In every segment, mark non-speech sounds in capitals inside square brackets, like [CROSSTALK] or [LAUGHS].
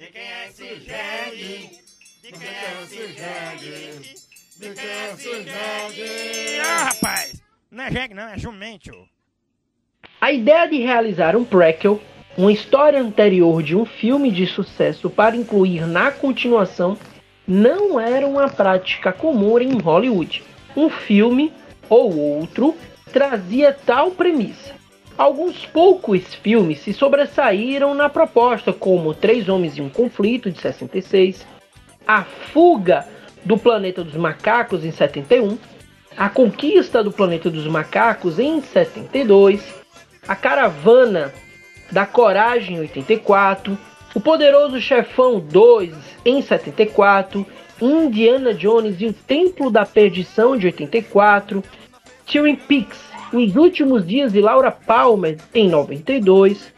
De quem é esse jegue? De quem é esse jegue? De quem é esse jegue? Ah, rapaz! Não é jegue não, é jumento. A ideia de realizar um prequel, uma história anterior de um filme de sucesso para incluir na continuação, não era uma prática comum em Hollywood. Um filme ou outro trazia tal premissa. Alguns poucos filmes se sobressaíram na proposta, como Três Homens e um Conflito, de 66, A Fuga do Planeta dos Macacos, em 71, A Conquista do Planeta dos Macacos, em 72, A Caravana da Coragem, em 84, O Poderoso Chefão 2, em 74, Indiana Jones e o Templo da Perdição, de 84, Twin Peaks, Os Últimos Dias de Laura Palmer, em 92,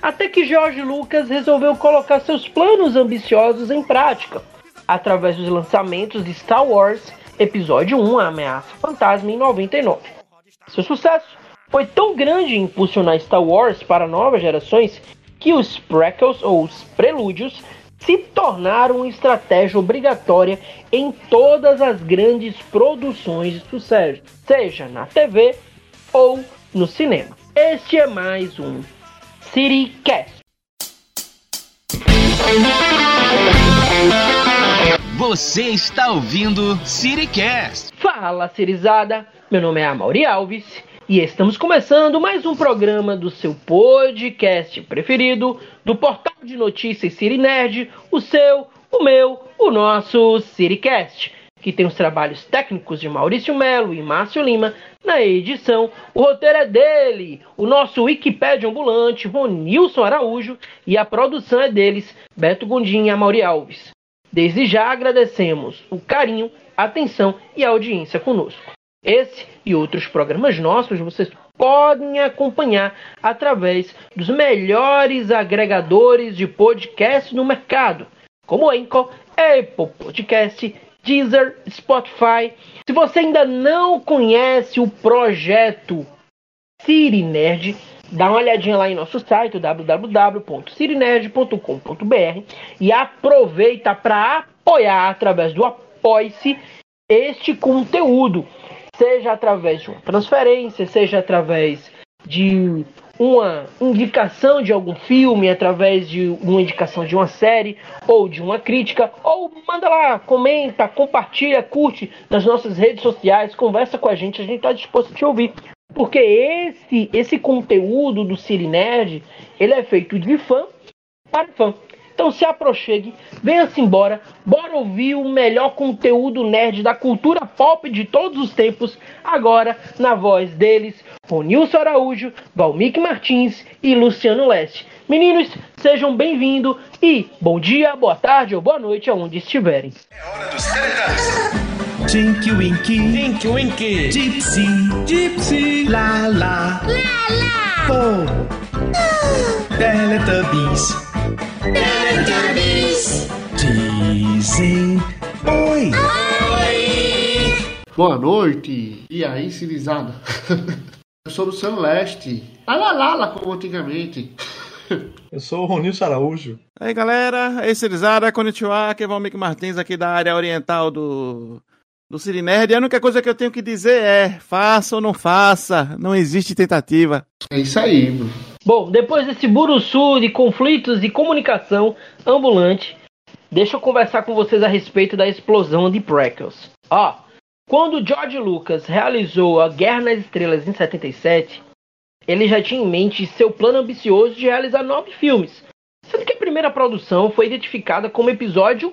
até que George Lucas resolveu colocar seus planos ambiciosos em prática, através dos lançamentos de Star Wars Episódio 1, A Ameaça Fantasma, em 99. Seu sucesso foi tão grande em impulsionar Star Wars para novas gerações que os prequels ou os prelúdios se tornaram uma estratégia obrigatória em todas as grandes produções de sucesso, seja na TV ou no cinema. Este é mais um CityCast. Você está ouvindo CityCast. Fala, Cirizada! Meu nome é Amaury Alves e estamos começando mais um programa do seu podcast preferido, do portal de notícias City Nerd, o seu, o meu, o nosso CityCast, que tem os trabalhos técnicos de Maurício Melo e Márcio Lima na edição. O roteiro é dele, o nosso Wikipédia ambulante, Ronilson Araújo, e a produção é deles, Beto Gondim e Amaury Alves. Desde já agradecemos o carinho, atenção e audiência conosco. Esse e outros programas nossos vocês podem acompanhar através dos melhores agregadores de podcast no mercado, como Anchor, Apple Podcast, Deezer, Spotify. Se você ainda não conhece o projeto City Nerd, dá uma olhadinha lá em nosso site www.cirinerd.com.br e aproveita para apoiar através do Apoie-se este conteúdo, seja através de uma transferência, seja através de uma indicação de algum filme, através de uma indicação de uma série ou de uma crítica, ou manda lá, comenta, compartilha, curte nas nossas redes sociais, conversa com a gente, a gente está disposto a te ouvir. Porque esse esse conteúdo do Cine Nerd, ele é feito de fã para fã. Então se aproxime, venha-se embora, bora ouvir o melhor conteúdo nerd da cultura pop de todos os tempos, agora na voz deles, Ronilson Araújo, Valmik Martins e Luciano Leste. Meninos, sejam bem-vindos e bom dia, boa tarde ou boa noite aonde estiverem. Tinky Winky, Tinky Winky, Gypsy, Gypsy, La La, La La, Oh, Teletubbies, Teletubbies. dizem Oi. Boa noite! E aí, civilizada? [LAUGHS] Eu sou o Luciano Leste. Alalala, como antigamente. [LAUGHS] Eu sou o Ronilson Araújo. Aí galera, esse Erizada, Konnichiwa, aqui é Valmik Martins aqui da área oriental do, do Cine Nerd. E a única coisa que eu tenho que dizer é, faça ou não faça, não existe tentativa. É isso aí, mano. Bom, depois desse buruçu de conflitos e comunicação ambulante, deixa eu conversar com vocês a respeito da explosão de prequels. Ó, quando George Lucas realizou a Guerra nas Estrelas em 77, ele já tinha em mente seu plano ambicioso de realizar nove filmes, sendo que a primeira produção foi identificada como episódio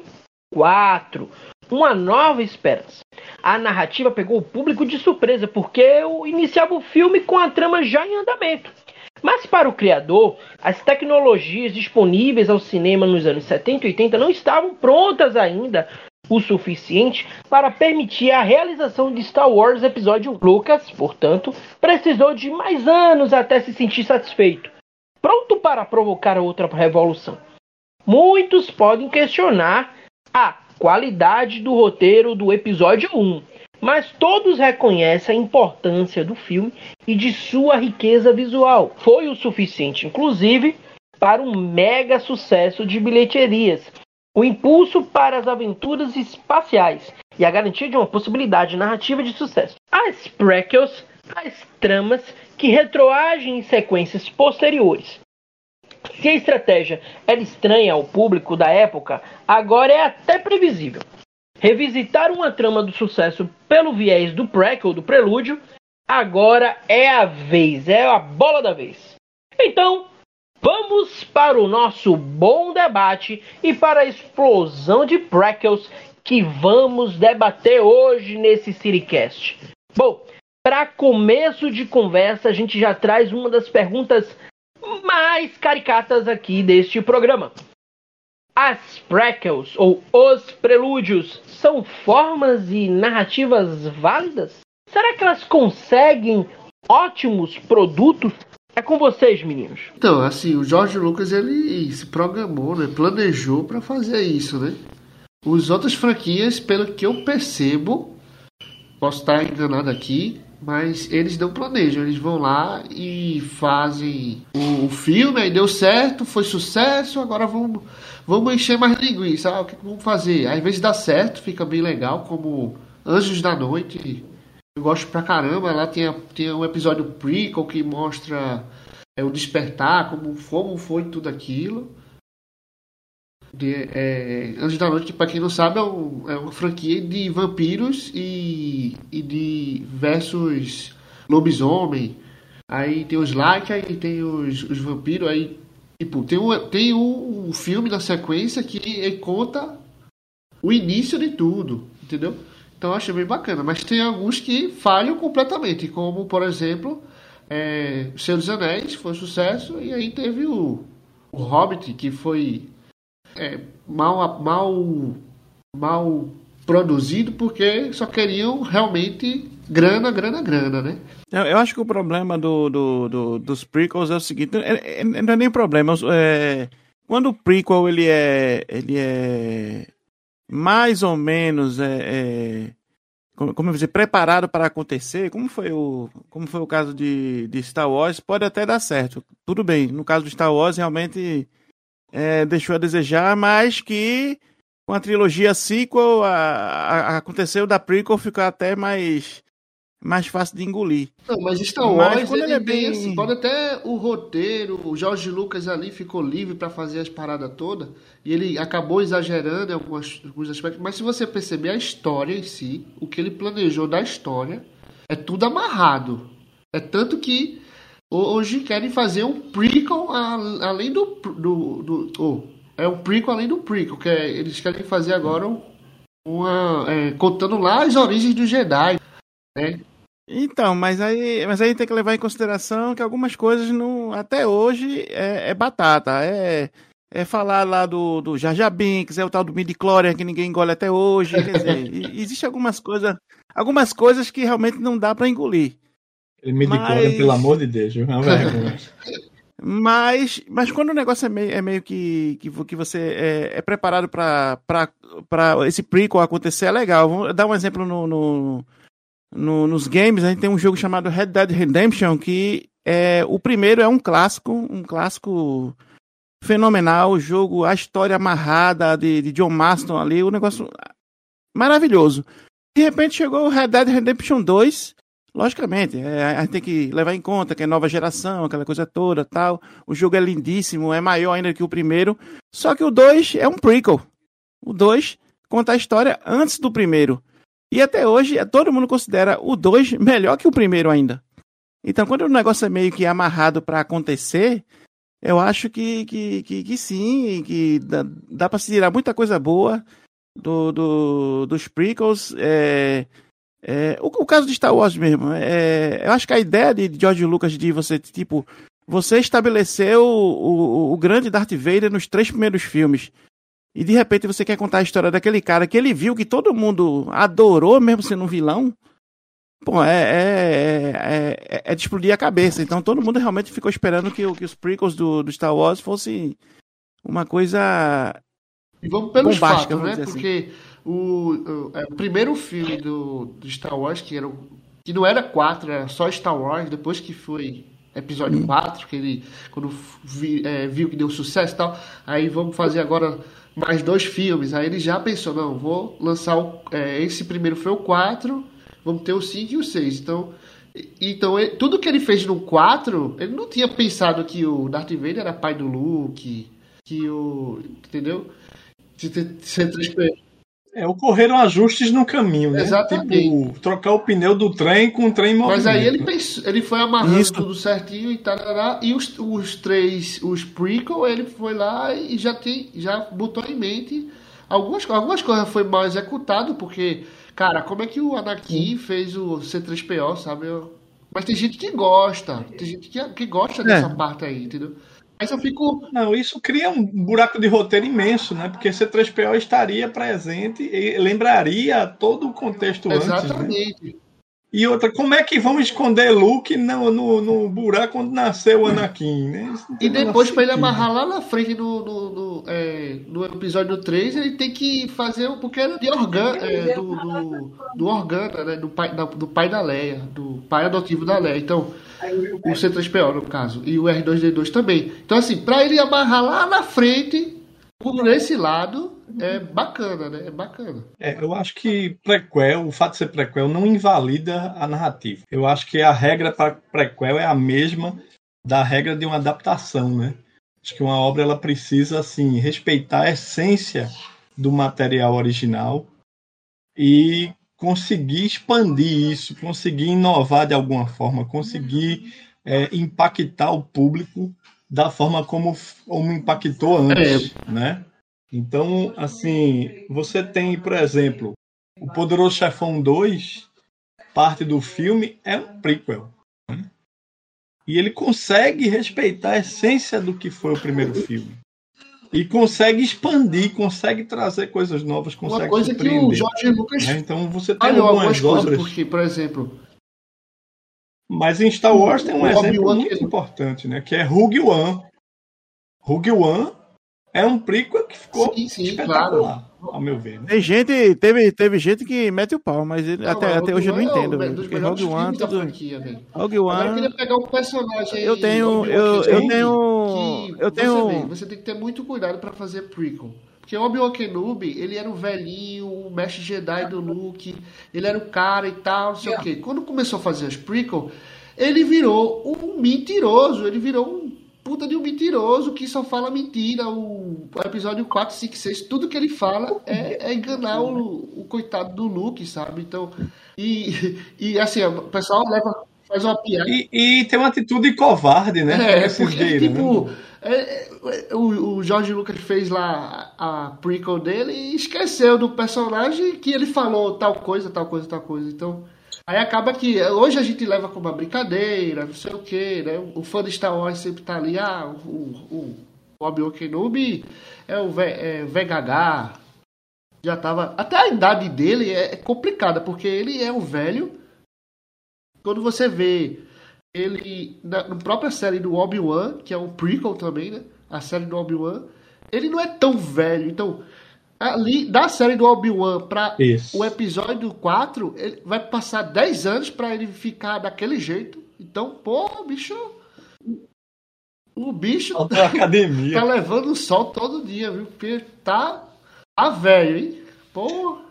4, Uma Nova Esperança. A narrativa pegou o público de surpresa, porque eu iniciava o filme com a trama já em andamento. Mas para o criador, as tecnologias disponíveis ao cinema nos anos 70 e 80 não estavam prontas ainda o suficiente para permitir a realização de Star Wars Episódio 1. Lucas, portanto, precisou de mais anos até se sentir satisfeito, pronto para provocar outra revolução. Muitos podem questionar a qualidade do roteiro do episódio 1, mas todos reconhecem a importância do filme e de sua riqueza visual. Foi o suficiente, inclusive, para um mega sucesso de bilheterias, o impulso para as aventuras espaciais e a garantia de uma possibilidade narrativa de sucesso. As prequels, as tramas que retroagem em sequências posteriores. Se a estratégia era estranha ao público da época, agora é até previsível. Revisitar uma trama do sucesso pelo viés do prequel, do prelúdio, agora é a vez, é a bola da vez. Então, vamos para o nosso bom debate e para a explosão de prequels que vamos debater hoje nesse Siricast. Bom, para começo de conversa, a gente já traz uma das perguntas mais caricatas aqui deste programa. As prequels ou os prelúdios são formas e narrativas válidas? Será que elas conseguem ótimos produtos? É com vocês, meninos. Então, assim, o George Lucas ele se programou, né? Planejou para fazer isso, né? Os outras franquias, pelo que eu percebo, posso estar enganado aqui, mas eles não planejam, eles vão lá e fazem o, o filme, aí deu certo, foi sucesso, agora vamos, vamos encher mais linguiça. Ah, o que vamos fazer? Às vezes dá certo, fica bem legal, como Anjos da Noite. Eu gosto pra caramba, lá tem, tem um episódio prequel que mostra é, o despertar, como, como foi tudo aquilo. De, é, Anjos da Noite, para quem não sabe, é, um, é, uma franquia de vampiros e, e de versus lobisomem. Aí tem os like, aí tem os, os vampiros, aí tipo, tem um, tem um filme na sequência que conta o início de tudo, entendeu? Então eu achei bem bacana, mas tem alguns que falham completamente, como por exemplo, é, Senhor dos Anéis foi um sucesso, e aí teve o, o Hobbit, que foi é, mal, mal, mal produzido porque só queriam realmente grana, grana, grana, né? Eu acho que o problema do, do, do dos prequels é o seguinte, é, é, não é nem problema, é, quando o prequel ele é, ele é mais ou menos é, é como, como dizer, preparado para acontecer, como foi o, como foi o caso de, de Star Wars, pode até dar certo. Tudo bem, no caso do Star Wars realmente é, deixou a desejar, mas que com a trilogia sequel, a, a, aconteceu da prequel ficar até mais mais fácil de engolir. Não, mas Star Wars, mas ele, ele é bem assim, pode até o roteiro, o George Lucas ali ficou livre para fazer as paradas todas, e ele acabou exagerando em alguns, alguns aspectos, mas se você perceber a história em si, o que ele planejou da história, é tudo amarrado. É tanto que hoje querem fazer um prequel além do. do, do oh, é um prequel além do prequel, que é, eles querem fazer agora uma. É, contando lá as origens do Jedi. Né? Então, mas aí, mas aí tem que levar em consideração que algumas coisas não, até hoje é, é batata. É, é falar lá do, do Jar Jar Binks, é o tal do midi que ninguém engole até hoje. Quer dizer, [LAUGHS] existe algumas coisas, algumas coisas que realmente não dá para engolir. Ele mas... pelo amor de Deus, é vergonha. [LAUGHS] Mas, mas quando o negócio é meio, é meio que, que, que você é, é preparado para esse prequel acontecer, é legal. Vou dar um exemplo no, no, no, nos games. A gente tem um jogo chamado Red Dead Redemption, que é o primeiro é um clássico, um clássico fenomenal. O jogo, a história amarrada de, de John Marston ali, o negócio maravilhoso. De repente chegou o Red Dead Redemption 2, Logicamente, é, a gente tem que levar em conta que é nova geração, aquela coisa toda tal. O jogo é lindíssimo, é maior ainda que o primeiro. Só que o 2 é um prequel. O 2 conta a história antes do primeiro. E até hoje, todo mundo considera o 2 melhor que o primeiro ainda. Então, quando o negócio é meio que amarrado para acontecer, eu acho que, que, que, que sim, que dá, dá para se tirar muita coisa boa do, do, dos prequels. É, é, o, o, caso de Star Wars mesmo, é, eu acho que a ideia de George Lucas de você, tipo, você estabeleceu o, o, o, grande Darth Vader nos três primeiros filmes. E de repente você quer contar a história daquele cara que ele viu que todo mundo adorou, mesmo sendo um vilão. Pô, é, é, é, é, de explodir a cabeça. Então todo mundo realmente ficou esperando que, que os prequels do, do Star Wars fossem uma coisa. E vamos pelos fatos, né? Assim. O, o, é, o, primeiro filme do, do Star Wars, que, era, que não era quatro, era só Star Wars, depois que foi episódio 4, que ele quando vi, é, viu que deu sucesso e tal, aí vamos fazer agora mais dois filmes. Aí ele já pensou, não, vou lançar o, é, esse primeiro foi o 4, vamos ter o 5 e o 6. Então, então ele, tudo que ele fez no 4, ele não tinha pensado que o Darth Vader era pai do Luke, que o. Entendeu? C3PO. É, ocorreram ajustes no caminho, né? Exatamente. Tipo, trocar o pneu do trem com o trem em Mas movimento. aí ele pensou, ele foi amarrando Isso. tudo certinho e tal, e os, os três, os prequel, ele foi lá e já tem, já botou em mente algumas, algumas coisas foi mal executado, porque, cara, como é que o Anakin fez o C3PO, sabe? Mas tem gente que gosta, tem gente que, que gosta dessa parte aí, entendeu? Mas eu fico, Não, isso cria um buraco de roteiro imenso, né? Porque C3PO estaria presente e lembraria todo o contexto antes, né? E outra, como é que vão esconder Luke no, no, no buraco onde nasceu o Anakin, né? E depois, pra ele amarrar lá na frente no, no, no, é, no episódio 3, ele tem que fazer. Porque era de organ, é, do, do, do Organa, né? Do pai, da, do pai da Leia, do pai adotivo da Leia. Então, o C3PO, no caso. E o R2D2 também. Então, assim, pra ele amarrar lá na frente, por esse lado, é bacana, né? É bacana. É, eu acho que prequel, o fato de ser prequel, não invalida a narrativa. Eu acho que a regra para prequel é a mesma da regra de uma adaptação, né? Acho que uma obra ela precisa assim respeitar a essência do material original e conseguir expandir isso, conseguir inovar de alguma forma, conseguir é, impactar o público da forma como, como impactou antes, né? Então, assim, você tem, por exemplo, o Poderoso Chefão 2, parte do filme é um prequel. né? E ele consegue respeitar a essência do que foi o primeiro filme. E consegue expandir, consegue trazer coisas novas, consegue Uma coisa que o. Jorge Lucas né? Então você tem algumas obras. porque, por exemplo, Mas em Star Wars tem um O exemplo muito que- importante, né? Que é Rogue One. Rogue One é um prequel que ficou Sim, sim, espetacular, ao meu ver. né? Tem gente, teve, teve gente que mete o pau, mas ele- Não, até, mas até hoje eu não One é o entendo. me- velho, dos Rogue One, tudo. franquia, velho. Rogue Agora eu One. queria pegar um personagem. Eu tenho. Eu, eu tenho. Eu tenho. Você, vê, você tem que ter muito cuidado pra fazer prequel. Porque o Obi-Wan Kenobi, ele era o velhinho, o mestre Jedi do Luke, ele era o cara e tal, não sei o quê. Quando começou a fazer as prequel, ele virou um mentiroso, ele virou um puta de um mentiroso que só fala mentira. O, episódio 4, 5, 6, tudo que ele fala é, é enganar o, o coitado do Luke, sabe? Então, e, e assim, o pessoal leva, faz uma piada. E, e tem uma atitude covarde, né? É, Esses porque, gays, né? tipo, é, é, o, o Jorge Lucas fez lá a prequel dele e esqueceu do personagem que ele falou tal coisa, tal coisa, tal coisa. Então, aí acaba que hoje a gente leva como uma brincadeira, não sei o que, né? O fã de Star Wars sempre tá ali, ah, o, o, o Obi-Wan Kenobi é o V- é, VHH, já tava. Até a idade dele é, é complicada, porque ele é um velho. Quando você vê ele na, na própria série do Obi-Wan, que é um prequel também, né? A série do Obi-Wan, ele não é tão velho. Então, ali da série do Obi-Wan para o episódio 4, ele vai passar 10 anos para ele ficar daquele jeito. Então, pô, bicho. O bicho a academia. [LAUGHS] tá levando o sol todo dia, viu? Porque tá, tá velho, hein? Pô.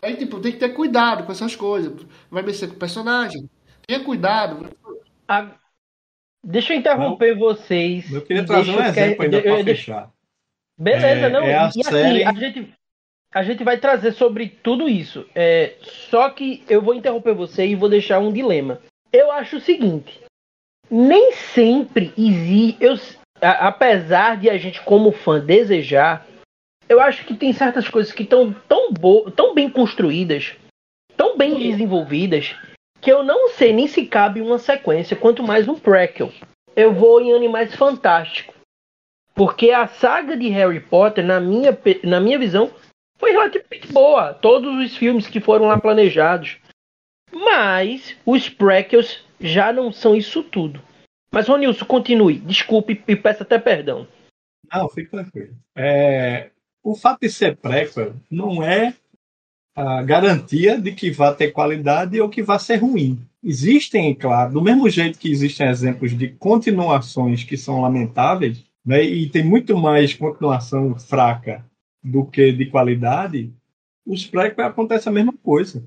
Aí, tipo, tem que ter cuidado com essas coisas. Vai mexer com o personagem. Tenha cuidado. A- Deixa eu interromper vocês. Eu queria trazer um eu que- exemplo ainda eu- para eu- deixa- fechar. Beleza, É- não. é a e assim, série- a gente, a gente vai trazer sobre tudo isso. É, só que eu vou interromper você e vou deixar um dilema. Eu acho o seguinte: nem sempre existe. Eu, a- apesar de a gente, como fã, desejar, eu acho que tem certas coisas que estão tão, bo- tão bem construídas, tão bem desenvolvidas, que eu não sei nem se cabe uma sequência, quanto mais um prequel. Eu vou em Animais Fantásticos. Porque a saga de Harry Potter, na minha, na minha visão, foi relativamente boa. Todos os filmes que foram lá planejados. Mas os prequels já não são isso tudo. Mas, Ronilson, continue. Desculpe e peço até perdão. Não, fique tranquilo. É, o fato de ser prequel não é a garantia de que vai ter qualidade ou que vai ser ruim. Existem, claro, do mesmo jeito que existem exemplos de continuações que são lamentáveis, né, e tem muito mais continuação fraca do que de qualidade, os prequel acontece a mesma coisa.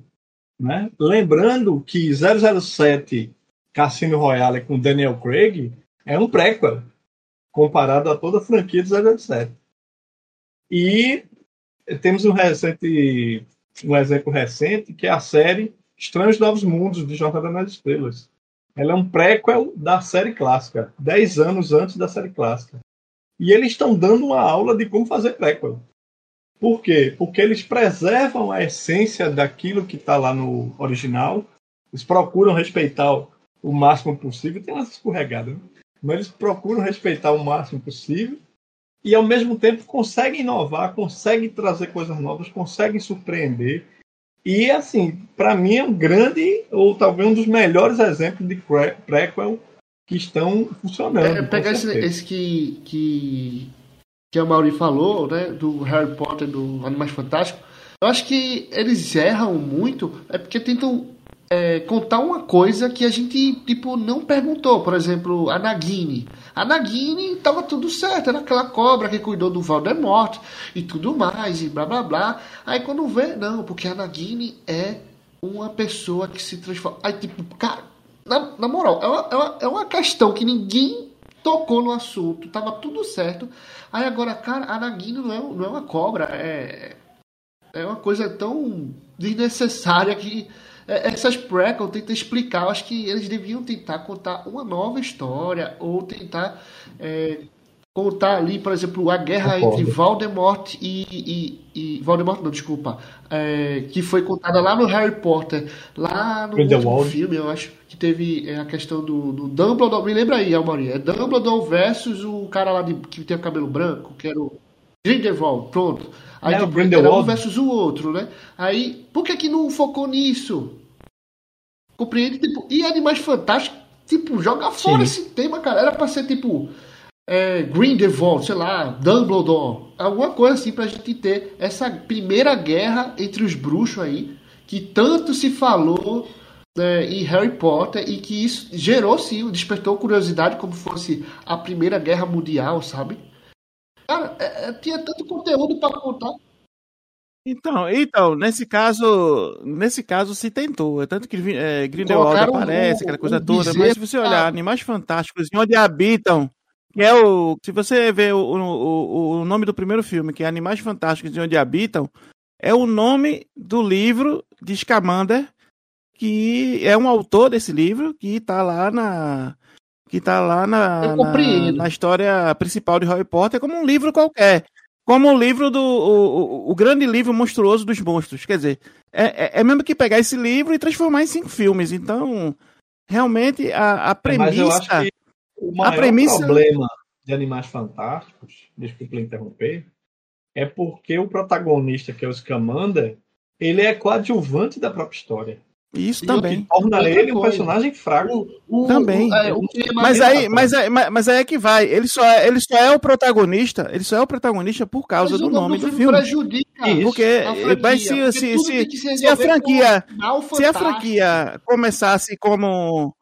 Né? Lembrando que 007 Cassino Royale com Daniel Craig é um prequel comparado a toda a franquia de 007. E temos um recente um exemplo recente que é a série Estranhos Novos Mundos de Jornada nas Estrelas. Ela é um prequel da série clássica, 10 anos antes da série clássica. E eles estão dando uma aula de como fazer prequel. Por quê? Porque eles preservam a essência daquilo que está lá no original. Eles procuram respeitar o máximo possível. Tem umas escorregadas, né? mas eles procuram respeitar o máximo possível e ao mesmo tempo conseguem inovar, conseguem trazer coisas novas, conseguem surpreender. E assim, para mim é um grande ou talvez um dos melhores exemplos de prequel que estão funcionando. É, pegar esse, esse, que, que que a Mauri falou, né, do Harry Potter, do Animais Fantásticos, eu acho que eles erram muito, é porque tentam é, contar uma coisa que a gente, tipo, não perguntou. Por exemplo, a Nagini. A Nagini tava tudo certo, era aquela cobra que cuidou do Voldemort e tudo mais, e blá blá blá. Aí quando vê, não, porque a Nagini é uma pessoa que se transforma. Aí, tipo, cara, na, na moral, é uma, é, uma, é uma questão que ninguém tocou no assunto, tava tudo certo. Aí agora, cara, a Nagini não é, não é uma cobra, é, é uma coisa tão desnecessária que é, essas prequel tentam explicar. Eu acho que eles deviam tentar contar uma nova história ou tentar é, contar ali, por exemplo, a guerra Concordo. entre Voldemort e, e, e, Voldemort, não, desculpa, é, que foi contada lá no Harry Potter, lá no último filme, eu acho que teve é, a questão do, do Dumbledore, me lembra aí, Almari, é Dumbledore versus o cara lá de, que tem o cabelo branco, que era o Grindelwald, pronto. Aí tipo, era um versus o outro, né? Aí, por que que não focou nisso? Compreende? Tipo, e Animais Fantásticos, tipo, joga fora Sim. esse tema, cara. Era pra ser, tipo, é, Grindelwald, sei lá, Dumbledore, alguma coisa assim pra gente ter essa primeira guerra entre os bruxos aí, que tanto se falou né, em Harry Potter e que isso gerou sim, despertou curiosidade como fosse a primeira guerra mundial, sabe? Cara, é, é tinha tanto conteúdo para contar. Então, então, nesse caso, nesse caso se tentou. É tanto que é, Grindelwald aparece, aquela coisa toda. Mas se você olhar Animais Fantásticos e onde habitam, que é o. Se você vê o, o, o nome do primeiro filme, que é Animais Fantásticos e Onde Habitam, é o nome do livro de Scamander, que é um autor desse livro, que está lá na. Que tá lá na, na, na, história principal de Harry Potter, como um livro qualquer. Como o livro do. O, o, grande livro monstruoso dos monstros. Quer dizer, é, é, é mesmo que pegar esse livro e transformar em cinco filmes. Então, realmente, a, a premissa. O maior premissa... problema de Animais Fantásticos, desculpa interromper, é porque o protagonista, que é o Scamander, ele é coadjuvante da própria história. Isso também. torna Outra ele um personagem fraco. O, o, também. É, o mas, aí, mas, aí, mas aí é que vai. Ele só é, ele só é o protagonista. Ele só é o protagonista por causa mas do nome do filme. Prejudica porque, vai se, se, se, se, se a franquia se a franquia começasse como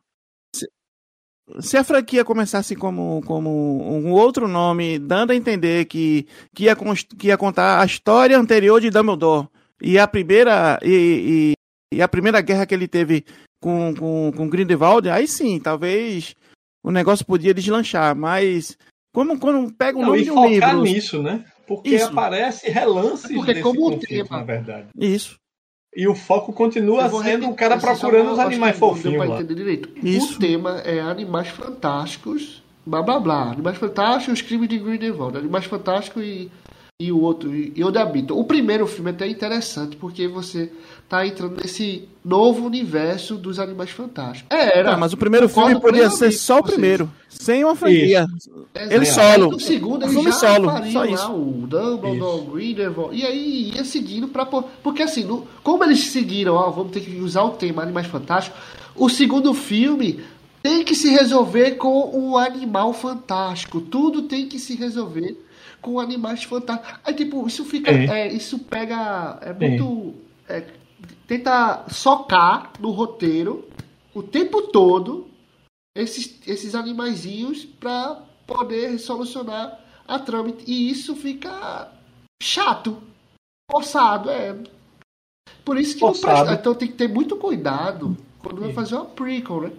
se a franquia começasse como, como um outro nome, dando a entender que, que, ia, que ia contar a história anterior de Dumbledore e a primeira e, e, e a primeira guerra que ele teve com, com, com Grindelwald, aí sim, talvez o negócio podia deslanchar, mas como quando pega o nome de um livro... nisso, né? Porque Isso. aparece relances Porque desse como conflito, tema. na verdade. Isso. E o foco continua sendo o cara procurando os animais fofinhos. Lá. direito. Isso. O tema é Animais Fantásticos, blá blá blá. Animais Fantásticos, Crime de Grindelwald. Animais Fantásticos e, e o outro, e, onde habitam. O primeiro filme é até interessante, porque você tá entrando nesse novo universo dos Animais Fantásticos. É, era. mas o primeiro filme podia ser só o primeiro, sem uma franquia. Ele solo. No segundo ele filme já solo, só isso. Lá, o Dumbledore, o Grindelwald, e aí ia seguindo para porque assim, no, como eles seguiram, ó, vamos ter que usar o tema Animais Fantásticos, o segundo filme tem que se resolver com o animal fantástico. Tudo tem que se resolver com animais fantásticos. Aí, tipo, isso fica. É, isso pega. É muito é, tenta socar no roteiro o tempo todo esses, esses animaizinhos para poder solucionar a trama. E isso fica chato, forçado, é. Por isso que presta- então tem que ter muito cuidado quando vai fazer uma prequel, né?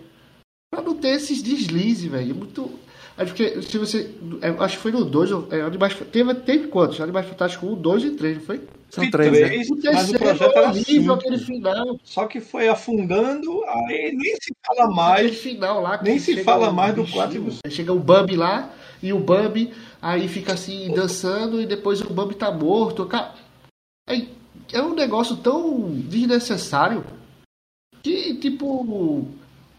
Pra não ter esses deslizes, velho. É muito. Acho que se você. eu acho que foi no 2, é, Animais, teve, teve quantos? Animais Fantásticos 1, 2 e 3, não foi? São E três, né? três, O mas o terceiro projeto é era horrível, cinco. aquele final. Só que foi afundando, aí nem se fala Aquele mais. final lá. que nem se fala um mais do bichinho, quatro e do- aí Chega o Bambi lá, e o Bambi aí fica assim dançando, e depois o Bambi tá morto. Cara, é, é um negócio tão desnecessário que, tipo.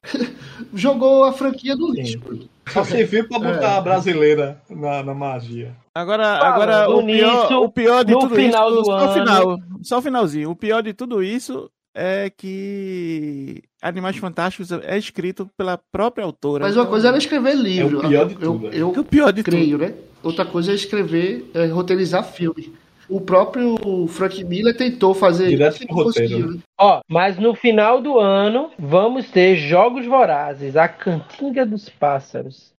[LAUGHS] jogou a franquia no lixo. Só [LAUGHS] serviu pra botar É. a brasileira na, na magia. Agora, agora o, pior, nisso, o pior de no tudo final isso, do só o ano- final, só o finalzinho. O pior de tudo isso é que Animais Fantásticos é escrito pela própria autora. Mas uma então- coisa era escrever livro. É o pior de eu, tudo, é. eu, É o pior de creio, né? Outra coisa é escrever, é roteirizar filme. O próprio Frank Miller tentou fazer Direto isso roteiro, né? Ó, mas no final do ano vamos ter Jogos Vorazes, a Cantiga dos Pássaros.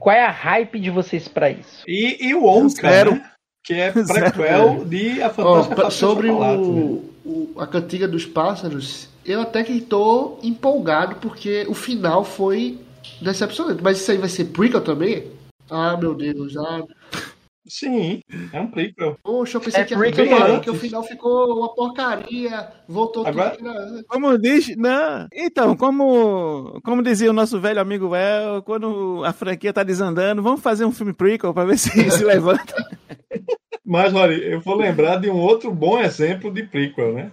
Qual é a hype de vocês pra isso? E, e o Onca, Zero. né? Que é [LAUGHS] prequel de A Fantástica de sobre Chocolate, né? o, o- a Cantiga dos Pássaros, eu até que tô empolgado porque o final foi decepcionante. Mas isso aí vai ser prequel também? Ah, meu Deus. Ah, Sim, é um prequel. poxa, eu pensei É que ia prequel porque o final ficou uma porcaria. Voltou Agora- tudo que. Como diz, não. Então, como, como dizia o nosso velho amigo El, quando a franquia tá desandando, vamos fazer um filme prequel pra ver [LAUGHS] se se levanta. Mas, olha, eu vou lembrar de um outro bom exemplo de prequel, né?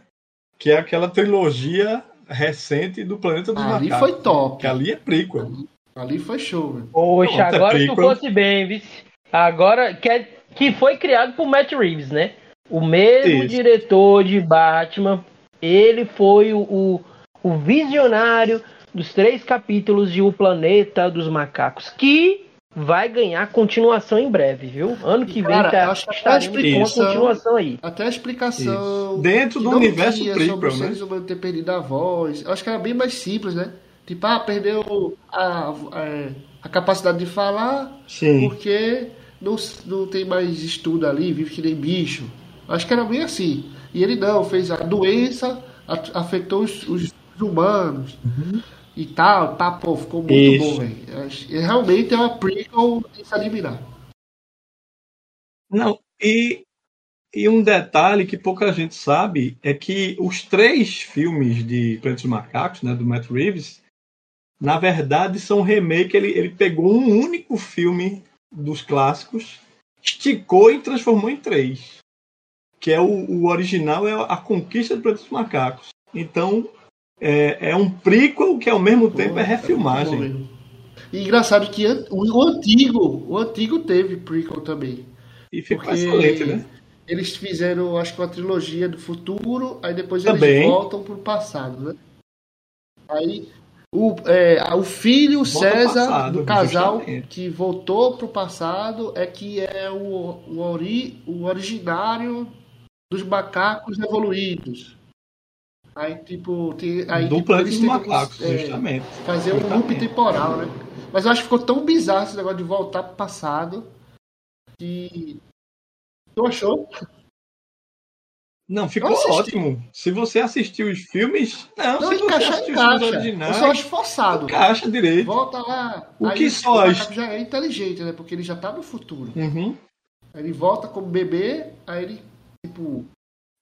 Que é aquela trilogia recente do Planeta dos Ali Macacos. foi top. Que ali é prequel. Ali foi show, velho. Poxa, Pronto, é agora tu fosse bem, vice. Agora, que, é- que foi criado por Matt Reeves, né? O mesmo Isso. diretor de Batman. Ele foi o, o, o visionário dos três capítulos de O Planeta dos Macacos, que vai ganhar continuação em breve, viu? Ano que vem tá, que estaremos a continuação aí. Até a explicação. Isso. Dentro do universo prequel, sobre né? humanos ter perdido a voz. Eu acho que era bem mais simples, né? Tipo, ah, perdeu a, a, a capacidade de falar Sim. porque não, não tem mais estudo ali, vive que nem bicho. Acho que era bem assim. E ele não, fez a doença, afetou os, os humanos e tal. Tá, pô, ficou muito Isso. bom, velho. E Realmente é uma prequel de se admirar. Não, e, e um detalhe que pouca gente sabe é que os três filmes de Planeta dos Macacos, né, do Matt Reeves, na verdade são remake. Ele, ele pegou um único filme dos clássicos, esticou e transformou em três. Que é o, o original, é a Conquista do Planeta dos Macacos. Então, é, é um prequel que ao mesmo tempo é Bom refilmagem. E engraçado que o, antigo, o antigo teve prequel também. E ficou excelente, né? eles fizeram, acho que uma trilogia do futuro, aí depois Também. eles voltam pro passado, né? Aí o, é, o filho Volta César passado, do casal justamente. que voltou pro passado é que é o, o, ori, o originário dos macacos evoluídos. Aí, tipo, tem, aí, do tipo, eles dos Macacos, é, justamente. fazer um loop Justamente. temporal, né? Mas eu acho que ficou tão bizarro esse negócio de voltar pro passado que. Tu achou? Não, ficou ótimo. Se você assistiu os filmes. Não, Não, se você encaixar assistiu os filmes encaixa. originais. Eu só acho forçado. Encaixa direito. Volta lá. O que só já é inteligente, né? Porque ele já tá no futuro. Uhum. Aí ele volta como bebê, aí ele, tipo.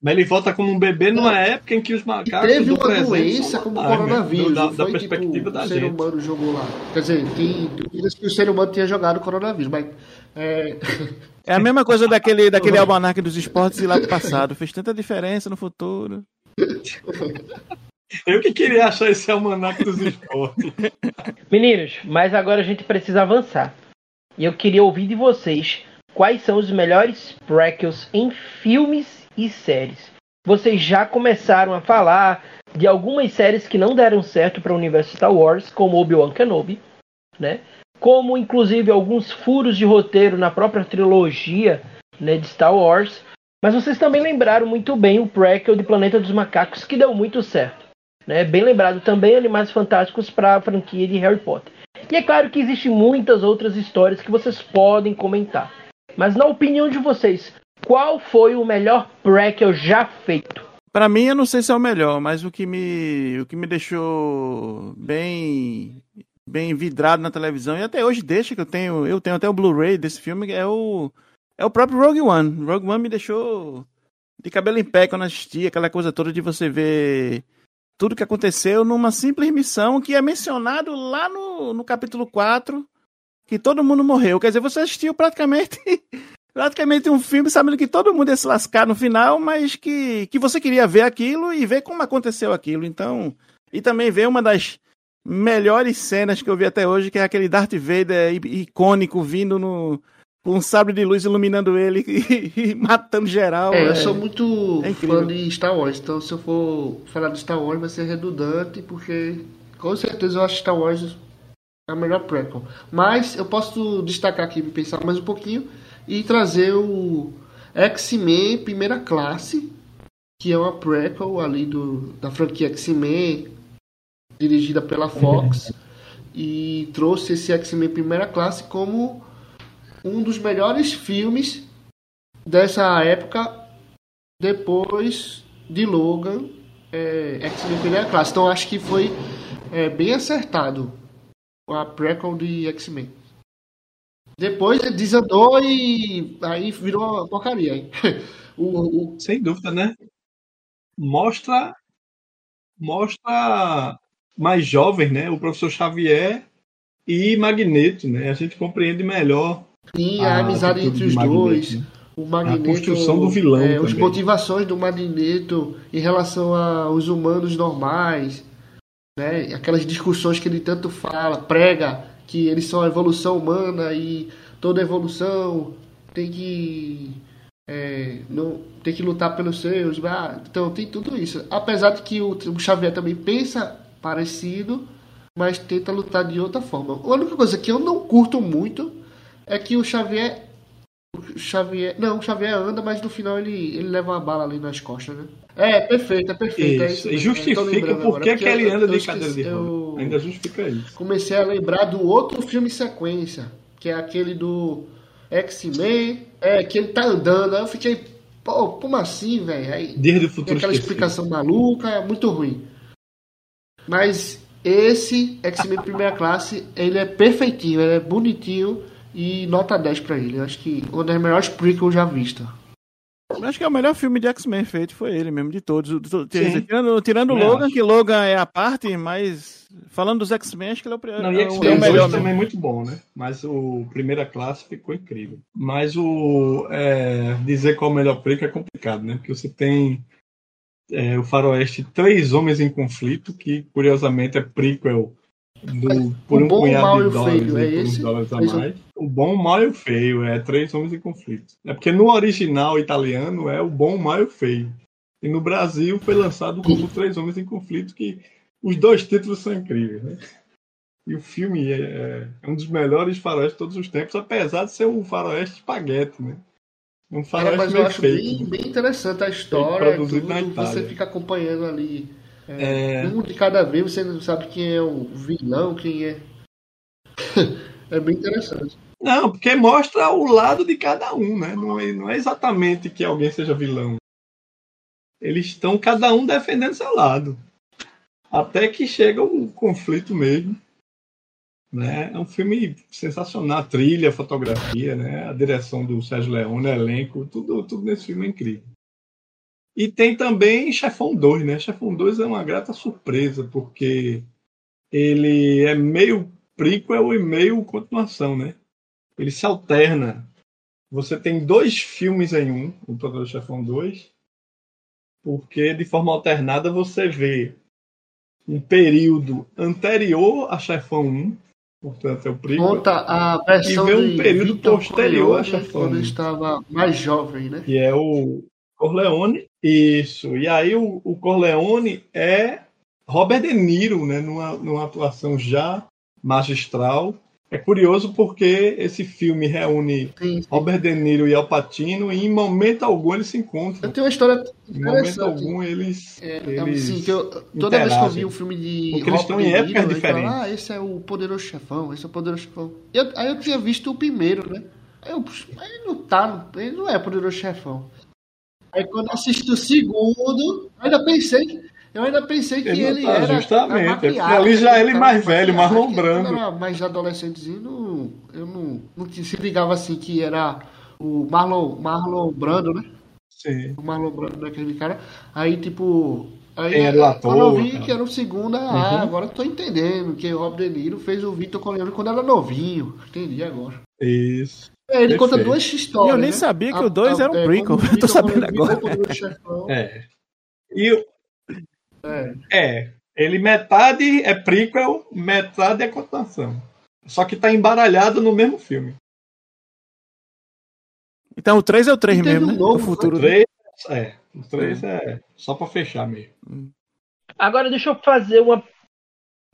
Mas ele volta como um bebê numa época em que os E macacos. teve do uma presente doença como o né? coronavírus. Da, da foi perspectiva tipo, da o ser gente. humano jogou lá. Quer dizer, tem dúvidas que o ser humano tinha jogado o coronavírus, mas. É, [LAUGHS] É a mesma coisa daquele, daquele almanac dos esportes e lá pro passado. Fez tanta diferença no futuro. [LAUGHS] Eu que queria achar esse almanac dos esportes. [LAUGHS] Meninos, mas agora a gente precisa avançar. E eu queria ouvir de vocês quais são os melhores prequels em filmes e séries. Vocês já começaram a falar de algumas séries que não deram certo para o universo Star Wars, como Obi-Wan Kenobi, né? Como inclusive alguns furos de roteiro na própria trilogia né, de Star Wars. Mas vocês também lembraram muito bem o prequel de Planeta dos Macacos, que deu muito certo. Né? Bem lembrado também Animais Fantásticos para a franquia de Harry Potter. E é claro que existem muitas outras histórias que vocês podem comentar. Mas na opinião de vocês, qual foi o melhor prequel já feito? Para mim, eu não sei se é o melhor, mas o que me, o que me deixou bem bem vidrado na televisão e até hoje deixa que eu tenho, eu tenho até o Blu-ray desse filme é o é o próprio Rogue One. Rogue One me deixou de cabelo em pé quando assisti, aquela coisa toda de você ver tudo que aconteceu numa simples missão que é mencionado lá no, no capítulo 4, que todo mundo morreu. Quer dizer, você assistiu praticamente praticamente um filme sabendo que todo mundo ia se lascar no final, mas que, que você queria ver aquilo e ver como aconteceu aquilo. Então, e também ver uma das melhores cenas que eu vi até hoje, que é aquele Darth Vader icônico vindo no com um sabre de luz iluminando ele [LAUGHS] e, e matando geral. É, é, eu sou muito é fã de Star Wars, então se eu for falar de Star Wars vai ser redundante, porque com certeza eu acho Star Wars a melhor prequel. Mas eu posso destacar aqui, pensar mais um pouquinho, e trazer o X-Men Primeira Classe, que é uma prequel ali do, da franquia X-Men, dirigida pela Fox, e trouxe esse X-Men Primeira Classe como um dos melhores filmes dessa época, depois de Logan, é, X-Men Primeira Classe. Então acho que foi é, bem acertado a prequel de X-Men. Depois desandou e aí virou porcaria. Hein? [LAUGHS] o, o... Sem dúvida, né? Mostra mostra mais jovem, né? O professor Xavier e Magneto, né? A gente compreende melhor Sim, a, a amizade entre os Magneto, dois. Né? O Magneto, a construção do vilão. É, as motivações do Magneto em relação aos humanos normais. Né? Aquelas discussões que ele tanto fala, prega que eles são a evolução humana e toda evolução tem que é, não tem que lutar pelos seus ah, então tem tudo isso. Apesar de que o, o, Xavier também pensa parecido mas tenta lutar de outra forma. A única coisa que eu não curto muito é que o Xavier o Xavier não o Xavier anda mas no final ele, ele leva uma bala ali nas costas né é perfeito é perfeito isso. É isso justifica por que ele anda de cadeira de Ainda justifica isso. Comecei a lembrar do outro filme sequência, que é aquele do X-Men, é, que ele tá andando. Aí eu fiquei, pô, como assim, velho? Aí Desde o futuro aquela explicação maluca, é muito ruim. Mas esse X-Men Primeira Classe, ele é perfeitinho, ele é bonitinho e nota 10 para ele. Eu acho que uma das melhores prequels já vista. Acho que é o melhor filme de X-Men feito foi ele mesmo, de todos. Tirando, tirando o Logan, acho. que Logan é a parte, mas falando dos X-Men, acho que ele é o, Não, e X-Men é o melhor. também é muito bom, né? Mas o Primeira Classe ficou incrível. Mas o é, dizer qual é o melhor prequel é complicado, né? Porque você tem é, o Faroeste Três Homens em Conflito, que curiosamente é prequel do, por o um bom, punhado de dólares, feio, é esse? dólares a mais. O bom, o mal e o feio é Três Homens em Conflito. É porque no original italiano é o bom, o mal e o feio. E no Brasil foi lançado como Três Homens em Conflito, que os dois títulos são incríveis, né? E o filme é, é um dos melhores faroestes de todos os tempos, apesar de ser um faroeste espaguete, né? Um faroeste é, mas eu acho feito, bem, né? bem, interessante a história, tudo, você fica acompanhando ali é, é... Um de cada vez você não sabe quem é o vilão, quem é. [LAUGHS] é bem interessante. Não, porque mostra o lado de cada um, né? Não é, não é exatamente que alguém seja vilão. Eles estão cada um defendendo seu lado. Até que chega o conflito mesmo. Né? É um filme sensacional, a trilha, a fotografia, né? a direção do Sérgio Leone, o elenco, tudo, tudo nesse filme é incrível. E tem também Chefão 2, né? Chefão 2 é uma grata surpresa, porque ele é meio prequel e meio continuação, né? Ele se alterna. Você tem dois filmes em um, o Poderoso Chefão 2, porque de forma alternada você vê um período anterior a Chefão 1, portanto é o prequel, Conta a versão e vê um período posterior a Chefão 1. Quando ele estava mais jovem, né? Que é o Corleone, isso. E aí o, o Corleone é Robert De Niro, né? Numa, numa atuação já magistral. É curioso porque esse filme reúne Sim, sim. Robert De Niro e Al Pacino e em momento algum eles se Eu encontram. tenho uma história Em momento algum eles, É, eles assim, que eu, toda vez que eu vi interagem. um filme de Porque eles estão em épocas Niro, diferentes. ah, esse é o Poderoso Chefão, esse é o Poderoso Chefão. Eu- aí eu tinha visto o primeiro, né? Aí eu, ele não tá, ele não é o Poderoso Chefão. Aí quando eu assisti o segundo, eu ainda pensei, eu ainda pensei que Ele ele, tá, era justamente, é ali já né? ele Tava mais velho, maquiagem, Marlon que Brando. Quando eu era mais adolescentezinho, não- eu não, não se ligava assim que era o Marlon, Marlon Brando, né? Sim. o Marlon Brando daquele cara. Aí, tipo. Aí, Quem era o ator, quando eu vi cara? que era o segundo, ah, Uhum. agora eu tô entendendo que o Rob De Niro fez o Vitor Corleone quando era novinho. Entendi agora. Isso. É, ele conta Perfeito. duas histórias. Eu nem né? sabia que A- o dois a- era um é, prequel. [LAUGHS] Eu tô sabendo agora. É. E o- É. é, ele metade é prequel, metade é continuação. Só que tá embaralhado no mesmo filme. Então o 3 é o 3 E teve mesmo, né? novo, o futuro. O 3 é, o 3 é só pra fechar mesmo. Agora deixa eu fazer uma.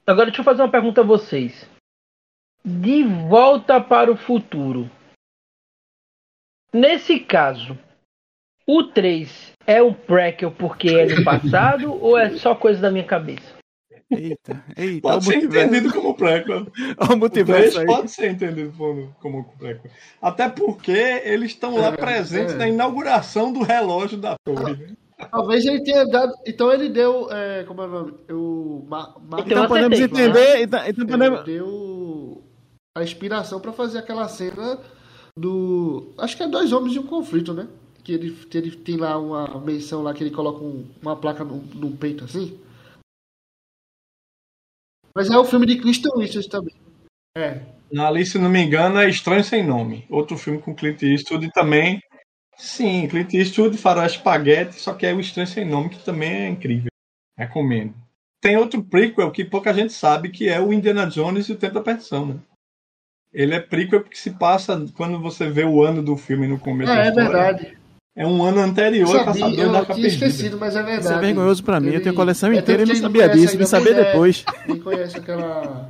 Agora deixa eu fazer uma pergunta a vocês. De volta para o futuro. Nesse caso, o 3 é um prequel porque é no passado [LAUGHS] ou é só coisa da minha cabeça? Eita, eita, Pode ser entendido como prequel. O multiverso 3 aí. pode ser entendido como, como prequel. Até porque eles estão lá É, presentes é. na inauguração do relógio da torre. né? Talvez ele tenha dado. Então ele deu. É, como é o nome? O. Ma, Ma, Então, Então podemos acertei, entender. Então, então ele podemos... deu a inspiração pra fazer aquela cena do. Acho que é dois homens e um conflito, né? Que ele, ele tem lá uma menção lá que ele coloca um- uma placa no, no peito assim. Mas é o filme de Christian Richards também. É. Ali, se não me engano, é Estranho Sem Nome. Outro filme com Clint Eastwood também. Sim, Clint Eastwood, Faroeste Spaghetti, só que é o Estranho Sem Nome, que também é incrível. Recomendo. Tem outro prequel que pouca gente sabe, que é o Indiana Jones e o Tempo da Perdição, né? Ele é prequel porque se passa quando você vê o ano do filme no começo da É, é verdade. É um ano anterior sabia, Caçador da eu Arca tinha Perdida. esquecido, mas é verdade. Isso é vergonhoso pra mim. Eu tenho a coleção é inteira e não sabia disso. Vim ainda, saber é. depois. Quem conhece aquela.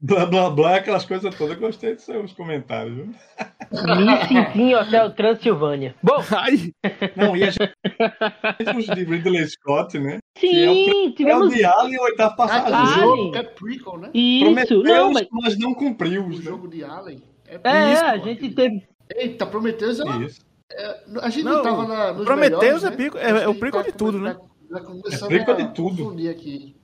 Blá, blá, blá, aquelas coisas todas. Eu Gostei dos seus comentários. Viu? Em Hotel Transilvânia. Bom, [LAUGHS] Ai, Não, e a gente os de Ridley Scott, né? sim, É o tivemos de Alien, oitavo Ah, passageiro. o jogo é prequel, né? isso. Prometeu, Não, mas mas não cumpriu. O né? jogo de Alien. É, é, Isso, a gente teve. Eita, Prometheus é uma... Isso. A gente não, Não, tava na, nos Prometheus melhores, é né? pico- é- Acho é que o prequel tá de tudo, né? tá- tá É a de tudo. aqui.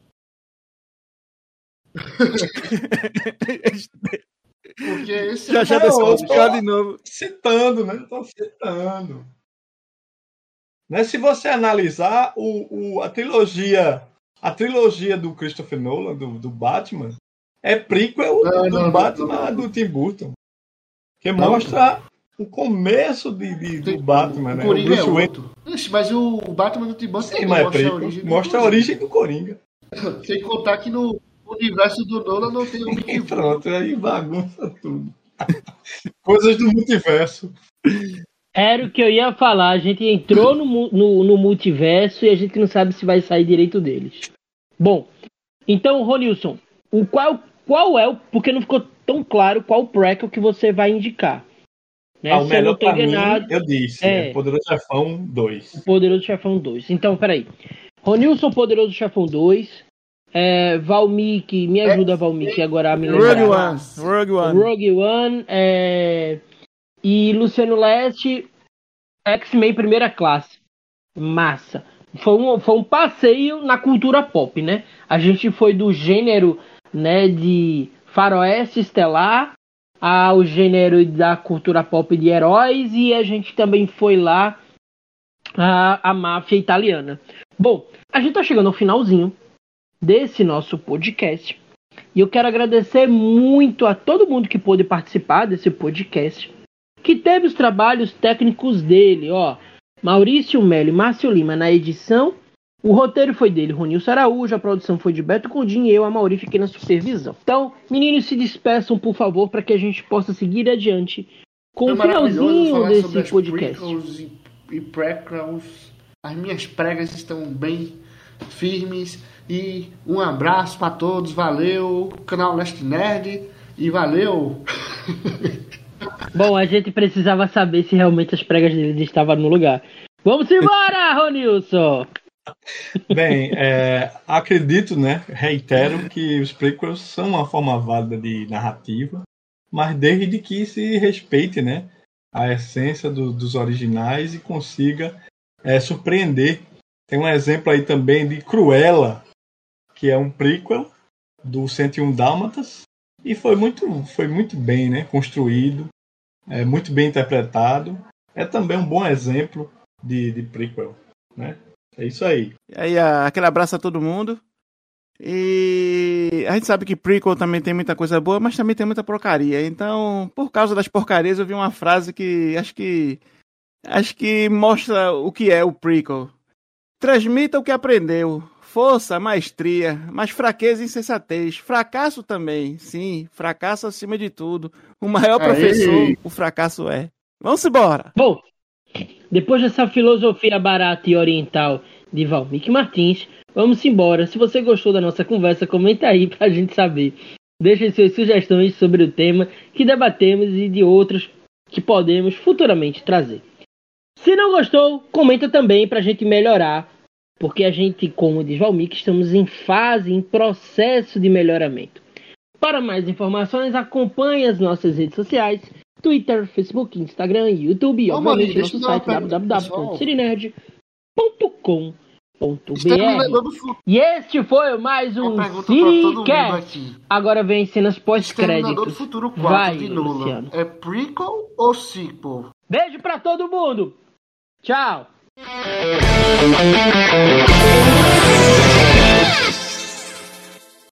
Porque esse já é já o desceu os pior de novo. Citando, né? Tô citando. Né? Se você analisar o, o- a trilogia a trilogia do Christopher Nolan, do, do Batman, é prequel Não, do não, não, Batman não. do Tim Burton. Que Não. mostra o começo de, de- do Batman, né? O Coringa é outro. Ixi, mas o Batman do Tim Burton Sim, é mostra a origem. do Mostra a Coringa. origem do Coringa. [LAUGHS] Sem contar que no universo do Nolan não tem [LAUGHS] o E pronto, aí bagunça tudo. [LAUGHS] Coisas do multiverso. Era o que eu ia falar. A gente entrou no, no, no multiverso e a gente não sabe se vai sair direito deles. Bom, então, Ronilson, o qual, qual é o. Porque não ficou tão claro qual prequel que você vai indicar. Né? Ah, o Se eu não melhor tô pra mim, enganado, eu disse, É. é Poderoso Chefão 2. Poderoso Chefão 2. Então, peraí. Ronilson, Poderoso Chefão 2. É, Valmik, me ajuda, Valmik, agora a me Rogue lembrar. One. Rogue One. Rogue One. é, e Luciano Leste, X-Men Primeira Classe. Massa. Foi um, foi um passeio na cultura pop, né? A gente foi do gênero né, de faroeste estelar ao gênero da cultura pop de heróis e a gente também foi lá a, a máfia italiana. Bom, a gente tá chegando ao finalzinho desse nosso podcast. E eu quero agradecer muito a todo mundo que pôde participar desse podcast, que teve os trabalhos técnicos dele, ó. Maurício Melo e Márcio Lima na edição. O roteiro foi dele, Ronilson Araújo, a produção foi de Beto Condim e eu, a Mauri, fiquei na supervisão. Então, meninos, se despeçam, por favor, para que a gente possa seguir adiante com o maravilhoso finalzinho desse as podcast. e, e prequels. As minhas pregas estão bem firmes. E um abraço para todos, valeu. Canal Leste Nerd. E valeu! [LAUGHS] Bom, a gente precisava saber se realmente as pregas dele estavam no lugar. Vamos embora, Ronilson! Bem, é, acredito, né? Reitero que os prequels são uma forma válida de narrativa, mas desde que se respeite, né? A essência do, dos originais e consiga é, surpreender. Tem um exemplo aí também de Cruella, que é um prequel do 101 Dálmatas e foi muito, foi muito bem, né? Construído, é muito bem interpretado. É também um bom exemplo de, de prequel, né? É isso aí. E aí, aquele abraço a todo mundo. E a gente sabe que prequel também tem muita coisa boa, mas também tem muita porcaria. Então, por causa das porcarias, eu vi uma frase que acho que acho que mostra o que é o prequel. Transmita o que aprendeu. Força, maestria, mas fraqueza e insensatez. Fracasso também, sim. Fracasso acima de tudo. O maior professor, o fracasso é. Vamos embora! Bom, depois dessa filosofia barata e oriental de Valmik Martins, vamos embora. Se você gostou da nossa conversa, comenta aí pra gente saber. Deixe suas sugestões sobre o tema que debatemos e de outros que podemos futuramente trazer. Se não gostou, comenta também pra gente melhorar, porque a gente, como diz Valmik, estamos em fase, em processo de melhoramento. Para mais informações, acompanhe as nossas redes sociais Twitter, Facebook, Instagram, YouTube e, Ô, obviamente, Maurício, nosso site www.cirinerd.com.br. E este foi mais um aqui. Agora vem cenas pós-créditos. Futuro 4 Vai, de Nolan. Luciano. É prequel ou sequel? Beijo pra todo mundo. Tchau.